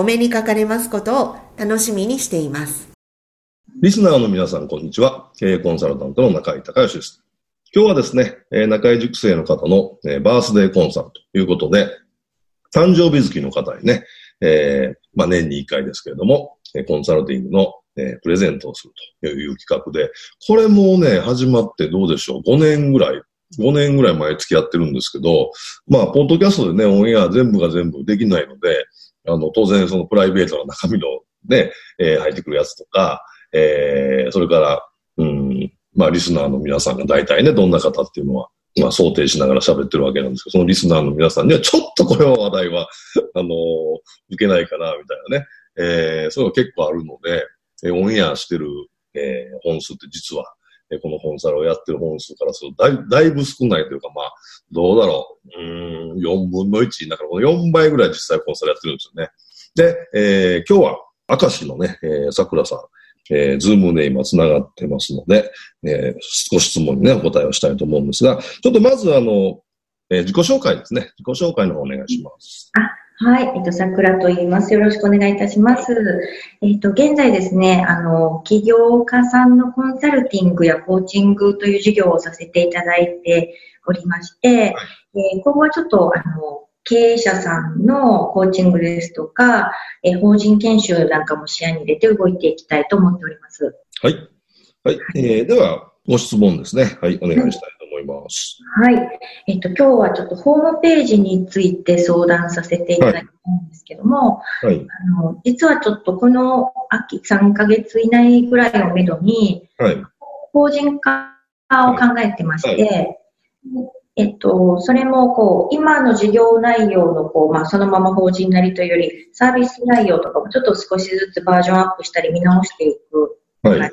お目にかかれますことを楽しみにしています。リスナーの皆さん、こんにちは。経営コンサルタントの中井隆義です。今日はですね、中井塾生の方のバースデーコンサルということで、誕生日月の方にね、えー、まあ、年に1回ですけれども、コンサルティングのプレゼントをするという企画で、これもね、始まってどうでしょう、5年ぐらい5年ぐらい前付き合ってるんですけど、まあ、ポッドキャストでね、オンエア全部が全部できないので、あの、当然そのプライベートな中身のね、えー、入ってくるやつとか、えー、それから、うん、まあ、リスナーの皆さんが大体ね、どんな方っていうのは、まあ、想定しながら喋ってるわけなんですけど、そのリスナーの皆さんには、ちょっとこれは話題は、あのー、受けないかな、みたいなね、えー、そういうの結構あるので、えー、オンエアしてる、えー、本数って実は、このコンサルをやってる本数からするとだいだいぶ少ないというか、まあ、どうだろう。うん、4分の1。だからこの4倍ぐらい実際コンサルやってるんですよね。で、えー、今日は、明石のね、えー、桜さん、えー、ズームで今繋がってますので、えー、少し質問にね、お答えをしたいと思うんですが、ちょっとまずあの、えー、自己紹介ですね。自己紹介の方お願いします。あはい、えっと、桜と言います。よろしくお願いいたします。えっと、現在ですね、あの、起業家さんのコンサルティングやコーチングという事業をさせていただいておりまして、えー、今後はちょっと、あの、経営者さんのコーチングですとか、えー、法人研修なんかも視野に入れて動いていきたいと思っております。はい。はい。えー、では、ご質問ですね。はい、お願いしたい思います。はい。えっと、今日はちょっとホームページについて相談させていただきたいんですけども、はい、あの実はちょっとこの秋3ヶ月以内ぐらいをめどに、はい、法人化を考えてまして、はいえっと、それも、こう、今の事業内容の、こう、まあ、そのまま法人なりというより、サービス内容とかもちょっと少しずつバージョンアップしたり見直していく。はい。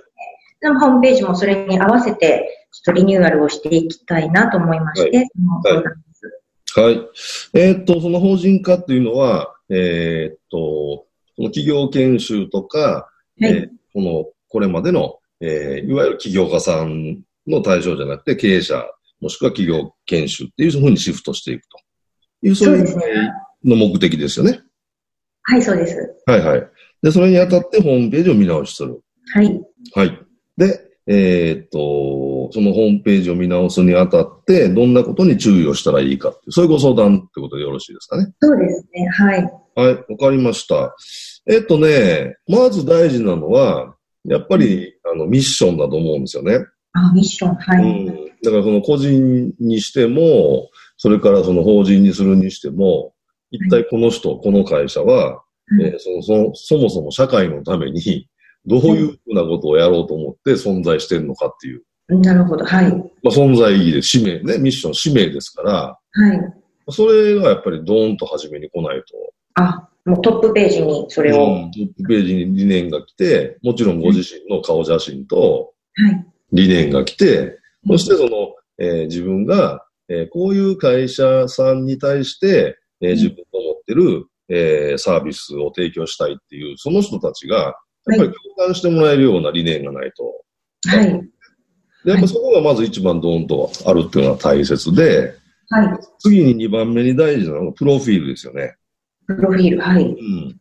でもホームページもそれに合わせて、ちょっとリニューアルをしていきたいなと思いまして、はい、その相談です。はい。えー、っと、その法人化っていうのは、えー、っと、この企業研修とか、はい、えー、この、これまでの、えー、いわゆる起業家さんの対象じゃなくて、経営者、もしくは企業研修っていうふうにシフトしていくという、そういうの目的ですよね。はい、そうです。はいはい。で、それにあたってホームページを見直しする。はい。はい。で、えー、っと、そのホームページを見直すにあたって、どんなことに注意をしたらいいかってそういうご相談ってことでよろしいですかね？そうですね。はい。はい、わかりました。えっとね、まず大事なのは、やっぱり、あの、ミッションだと思うんですよね。あ、ミッション、はい。うん。だからその個人にしても、それからその法人にするにしても、一体この人、はい、この会社は、えー、そのそのそもそも社会のために、どういうふうなことをやろうと思って存在してるのかっていう。なるほど、はい。まあ、存在意義で使命ね、ミッション、使命ですから、はい。それがやっぱりドーンと初めに来ないと。あ、もうトップページにそれを。うん、トップページに理念が来て、もちろんご自身の顔写真と、理念が来て、はい、そしてその、えー、自分が、えー、こういう会社さんに対して、えー、自分の持ってる、えー、サービスを提供したいっていう、その人たちが、やっぱり共感してもらえるような理念がないと。はい。で、やっぱそこがまず一番ドーンとあるっていうのは大切で、はい。次に二番目に大事なのがプロフィールですよね。プロフィール、はい。うん。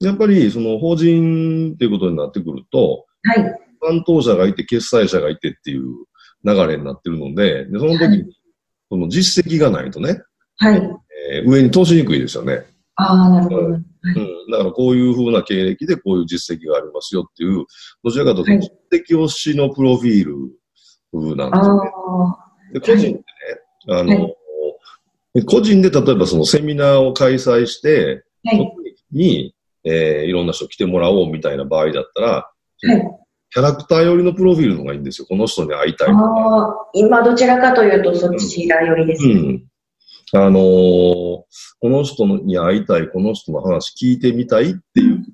やっぱり、その法人っていうことになってくると、はい。担当者がいて、決済者がいてっていう流れになってるので、でその時に、その実績がないとね、はい。えー、上に通しにくいですよね。ああ、なるほど。うん、だからこういうふうな経歴でこういう実績がありますよっていう、どちらかというと、実績推しのプロフィール風なんですね。で個人でね、はい、あの、はい、個人で例えばそのセミナーを開催して、はい、に、えー、いろんな人来てもらおうみたいな場合だったら、はい、キャラクター寄りのプロフィールの方がいいんですよ。この人に会いたいああ、今どちらかというとそちら寄りですね。うん、うんあのー、この人に会いたい、この人の話聞いてみたいっていう、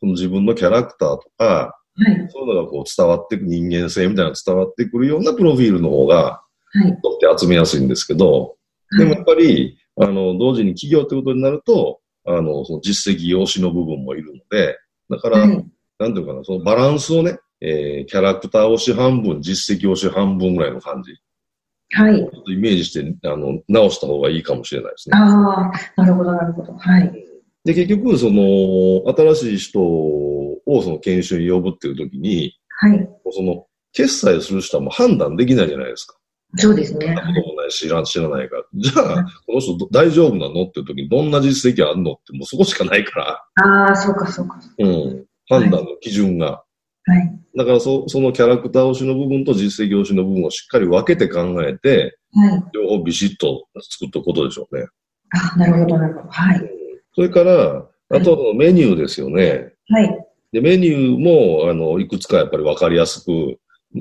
その自分のキャラクターとか、はい、そういうのがこう伝わってく、人間性みたいなのが伝わってくるようなプロフィールの方が、はい、とって集めやすいんですけど、でもやっぱり、あの、同時に企業ってことになると、あの、その実績用紙の部分もいるので、だから、はい、なんていうかな、そのバランスをね、えー、キャラクター推し半分、実績推し半分ぐらいの感じ。はい。ちょっとイメージして、あの、直した方がいいかもしれないですね。ああ、なるほど、なるほど。はい。で、結局、その、新しい人をその研修に呼ぶっていう時に、はい。その、決済する人はもう判断できないじゃないですか。そうですね。こともない知ら知らないから。じゃあ、この人大丈夫なのっていう時にどんな実績あるのってもうそこしかないから。ああ、そうか、そうか。うん。判断の基準が。はい。だからそ、そのキャラクター推しの部分と実績推しの部分をしっかり分けて考えて、はい。両方ビシッと作ったことでしょうね。あ、なるほど、なるほど。はい。それから、あと、メニューですよね。はい。で、メニューも、あの、いくつかやっぱり分かりやすく、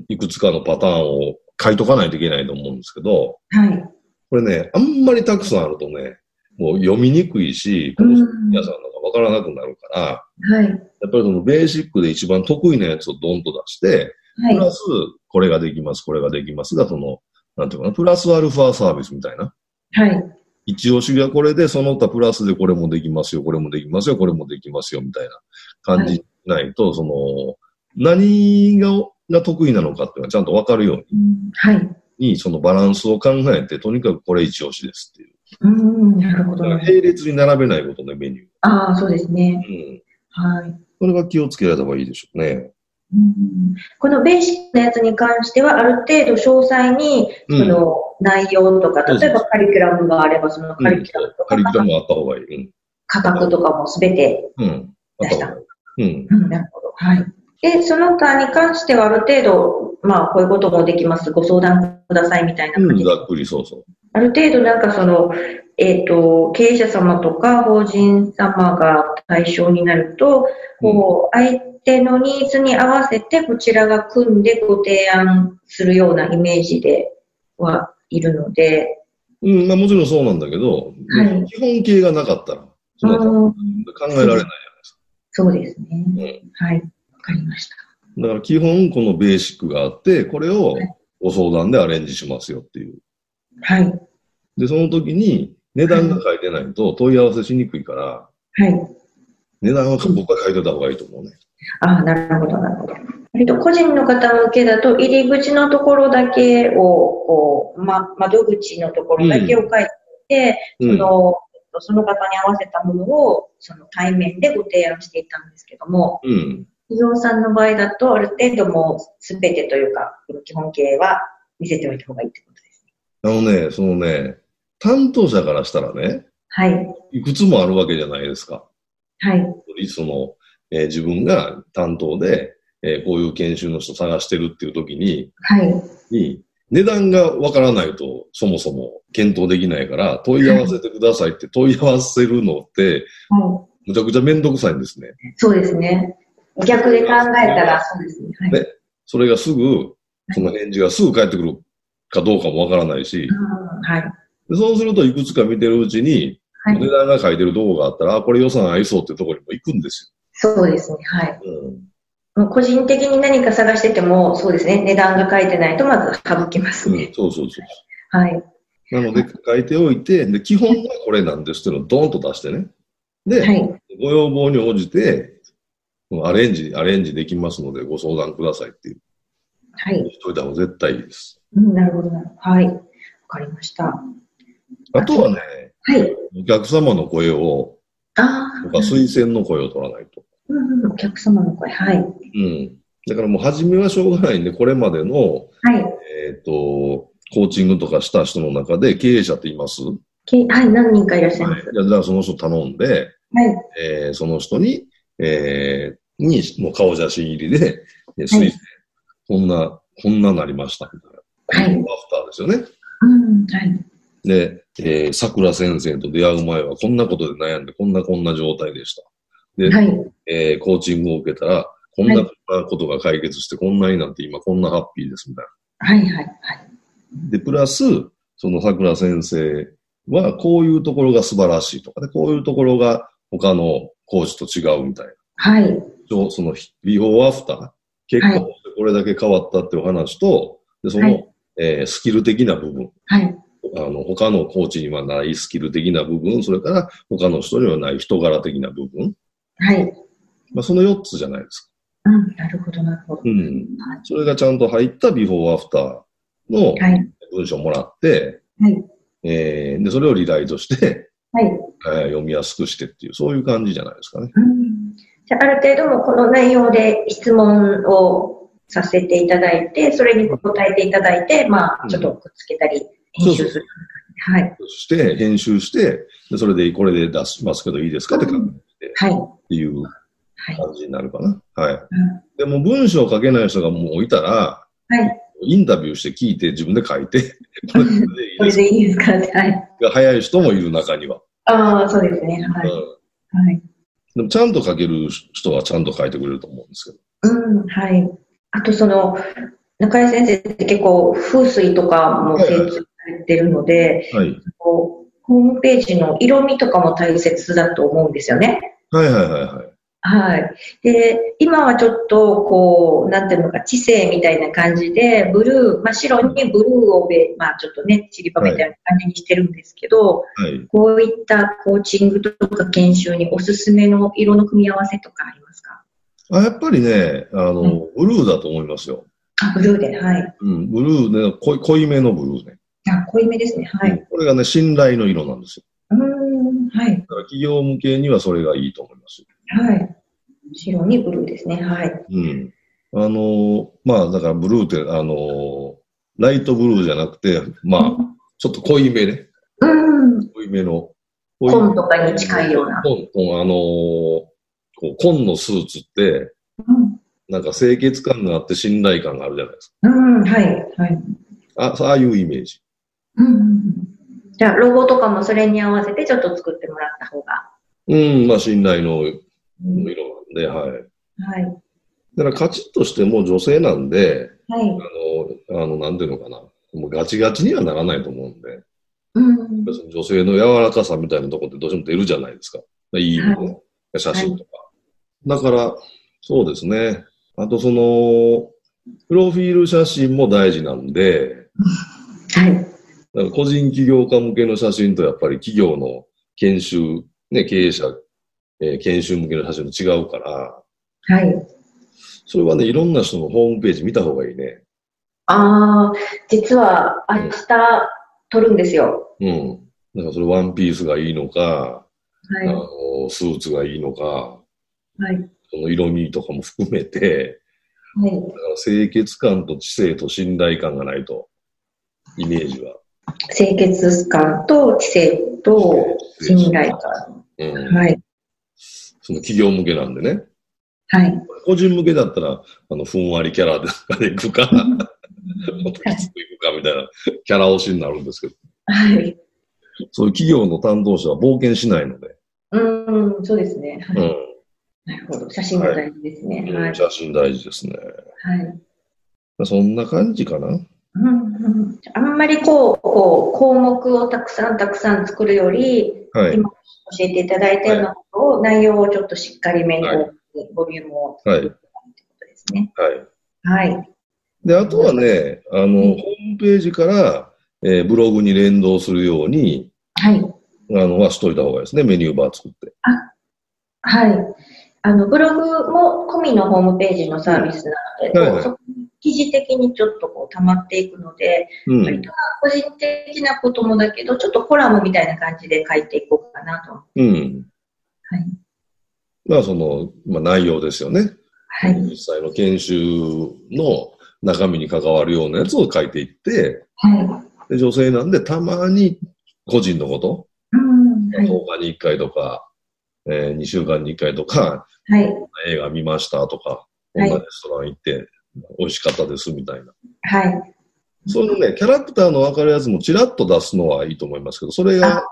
いくつかのパターンを書いとかないといけないと思うんですけど、はい。これね、あんまりたくさんあるとね、もう読みにくいし、この皆さんのが分からなくなるから、はい。やっぱりそのベーシックで一番得意なやつをドンと出して、はい、プラス、これができます、これができますが、その、なんていうかな、プラスアルファサービスみたいな。はい。一押しがこれで、その他プラスでこれもできますよ、これもできますよ、これもできますよ、みたいな感じないと、はい、その、何が、が得意なのかっていうのはちゃんとわかるように、はい。に、そのバランスを考えて、とにかくこれ一押しですっていう。うん、なるほど。並列に並べないことね、メニュー。ああ、そうですね。うん。はい。これは気をつけられた方がいいでしょうね。うん、このベーシックなやつに関しては、ある程度詳細に、その内容とか、うん、例えばカリキュラムがあれば、そのカリキュラムとか、カリキュラムあった方がいい。うん、価格とかもすべて出した。うん。うん、なるほど。はい。で、その他に関してはある程度、まあ、こういうこともできます。ご相談くださいみたいな感じ、うん、ざっくり、そうそう。ある程度なんかその、えっ、ー、と、経営者様とか法人様が対象になると、こう、相手のニーズに合わせてこちらが組んでご提案するようなイメージではいるので。うん、まあもちろんそうなんだけど、はい、基本形がなかったら、そ考えられないじゃないですか。そうですね。うん、はい。わかりました。だから基本このベーシックがあって、これをご相談でアレンジしますよっていう。はい。で、その時に値段が書いてないと問い合わせしにくいから、はい。値段は僕は書いてた方がいいと思うね。ああ、なるほど、なるほど。割と個人の方向けだと、入り口のところだけを、こう、ま、窓口のところだけを書いて、うん、その、その方に合わせたものを、その対面でご提案していたんですけども、うん、企業さんの場合だと、ある程度もうすべてというか、基本形は見せておいた方がいいってことですね。あのね、そのね、担当者からしたらね、はい。いくつもあるわけじゃないですか。はい。その、えー、自分が担当で、えー、こういう研修の人探してるっていう時に、はい。に、値段がわからないと、そもそも検討できないから、問い合わせてくださいって問い合わせるのって、はい、むちゃくちゃめんどくさいんですね。そうですね。逆で考えたら、そうですね。はい、ね。それがすぐ、その返事がすぐ返ってくるかどうかもわからないし、はい。そうするといくつか見てるうちに、はい、値段が書いてるとこがあったら、あ、これ予算合いそうってところにも行くんですよ。そうですね。はい。うん、個人的に何か探してても、そうですね。値段が書いてないとまず省きますね。うん、そうそうそう。はい。なので、書いておいて、で、基本はこれなんですっていうのをドーンと出してね。で、はい、ご要望に応じて、アレンジ、アレンジできますのでご相談くださいっていう。はい。しといた方が絶対いいです。うん、なるほど。はい。わかりました。あとはね、はい。お客様の声を、ああ。とか推薦の声を取らないと。うん、お客様の声、はい。うん。だからもう初めはしょうがないんで、これまでの、はい。えっ、ー、と、コーチングとかした人の中で経営者っています？はい、何人かいらっしゃいます。はい、じゃあその人頼んで、はい。えー、その人に、えー、に、もう顔写真入りで、推薦、はい、こんな、こんななりました、みたいな。はい。アフターですよね。うん、はい。で、えー、桜先生と出会う前はこんなことで悩んで、こんなこんな状態でした。で、はい、えー、コーチングを受けたら、こんなことが解決して、こんなになって今こんなハッピーですみたいな。はいはいはい。で、プラス、その桜先生はこういうところが素晴らしいとかね、こういうところが他のコーチと違うみたいな。はい。そのビフォーアフター、結果これだけ変わったっていう話と、でその、はい、えー、スキル的な部分。はい。あの、他のコーチにはないスキル的な部分、それから他の人にはない人柄的な部分。はい。まあ、その4つじゃないですか。うん、なるほど、なるほど。うん。それがちゃんと入ったビフォーアフターの文章をもらって、はい。えー、で、それをリライトして、はい。えー、読みやすくしてっていう、そういう感じじゃないですかね。うん。あ、ある程度もこの内容で質問をさせていただいて、それに答えていただいて、まあ、ちょっとくっつけたり、編集する。はい。そして、編集して、でそれで、これで出しますけどいいですか？って感じで、はい。っていう感じになるかな？はい。でも、文章を書けない人がもういたら、はい。インタビューして聞いて自分で書いて、これでいいですか？はい。が早い人もいる中には。ああ、そうですね。はい。うん、はい。でも、ちゃんと書ける人はちゃんと書いてくれると思うんですけど。うん、はい。あと、その、中井先生って結構風水とかも精通されてるので、はい、ホームページの色味とかも大切だと思うんですよね。はいはいはいはい。はい。で、今はちょっと、こう、なんていうのか、知性みたいな感じで、ブルー、まあ、白にブルーをべ、まあ、ちょっとね、散りばめたいな感じにしてるんですけど、はい、こういったコーチングとか研修におすすめの色の組み合わせとかありますか？あやっぱりね、あの、うん、ブルーだと思いますよ。あ、ブルーで、はい。うん、ブルーね、濃い濃いめのブルーね。あ、濃いめですね、はい。これがね、信頼の色なんですよ。うん、はい。だから企業向けにはそれがいいと思います。はい。白にブルーですね、はい。うん。あの、まあ、だからブルーって、あの、ライトブルーじゃなくて、まあ、ちょっと濃いめね。うん。濃いめの。紺とかに近いような。紺、あのこう紺のスーツって、うん、なんか清潔感があって信頼感があるじゃないですか。うん、はい、はい。あ、ああいうイメージ。うん。じゃあ、ロゴとかもそれに合わせてちょっと作ってもらった方が。うん、まあ信頼の色なんで、はい。はい。だからカチッとしても女性なんで、はい。あの、あの、なんていうのかな。もうガチガチにはならないと思うんで。うん。女性の柔らかさみたいなとこってどうしても出るじゃないですか。いい意味で、ね、はい、写真とか。だから、そうですね。あと、その、プロフィール写真も大事なんで、はい。だから個人起業家向けの写真とやっぱり企業の研修、ね、経営者、えー、研修向けの写真も違うから、はい。それはね、いろんな人のホームページ見た方がいいね。ああ、実は明日撮るんですよ。うん。だからそれワンピースがいいのか、はい、あのスーツがいいのか、はい。その色味とかも含めて、はい、清潔感と知性と信頼感がないと、イメージは。清潔感と知性と信頼感。うん、はい。その企業向けなんでね。はい。個人向けだったら、あの、ふんわりキャラでいくか、もっときつくいくかみたいなキャラ推しになるんですけど。はい。そういう企業の担当者は冒険しないので。うん、そうですね。はい、うん。なるほど。写真が大事ですね。はい。写真大事ですね。はい。そんな感じかな。うんうん、あんまりこう、こう、項目をたくさんたくさん作るより、はい、今教えていただいたようなことを、内容をちょっとしっかりめに、はい、ボリュームを作るということですね。はい。はい。で、あとはね、あの、ホームページから、えー、ブログに連動するように、はい。あの、はしといた方がいいですね、メニューバー作って。あ、はい。あの、ブログも込みのホームページのサービスなので、はいはい、そこに記事的にちょっとこう溜まっていくので、うん、割と個人的なこともだけど、ちょっとコラムみたいな感じで書いていこうかなと。うん。はい。まあ、その、まあ、内容ですよね。はい。実際の研修の中身に関わるようなやつを書いていって、はい。で女性なんで、たまに個人のこと、うん、はい、10日に1回とか、えー、2週間に1回とか、はい、映画見ましたとか、こんなレストラン行って、美味しかったですみたいな。はい。そういうね、キャラクターの分かるやつもちらっと出すのはいいと思いますけど、それが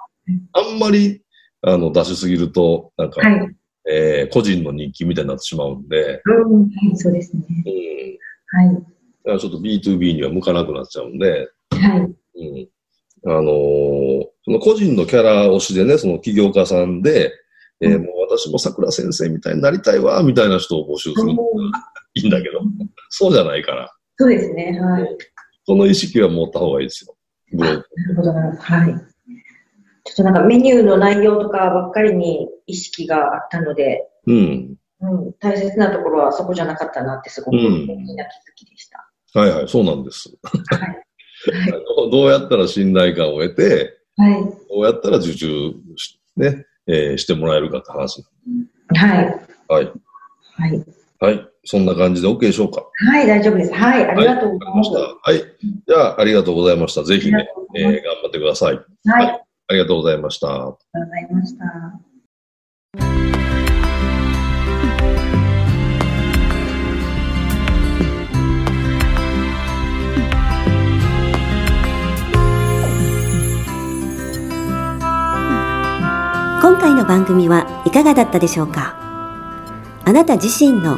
あんまりあの出しすぎると、なんか、はい、えー、個人の日記みたいになってしまうんで。うん、はい、そうですね。うん。はい。だからちょっと B2B には向かなくなっちゃうんで。はい。うん。あのー、その個人のキャラ推しでね、その起業家さんで、えー、もう私も桜先生みたいになりたいわ、みたいな人を募集するのがいいんだけど、そうじゃないから。そうですね、はい。その意識は持った方がいいですよ。なるほど、はい。ちょっとなんかメニューの内容とかばっかりに意識があったので、うん。うん、大切なところはそこじゃなかったなってすごく大きな気づきでした。うん、はいはい、そうなんです。はい。どうやったら信頼感を得て、はい、どうやったら受注ね、えー、してもらえるかって話。はい。はい。はい。はい。そんな感じで OK でしょうか？はい、大丈夫です。はい、ありがとうございました。はい。じゃあ、ありがとうございました。ぜひね、えー、頑張ってください。はい。ありがとうございました。ありがとうございました。今回の番組はいかがだったでしょうか？あなた自身の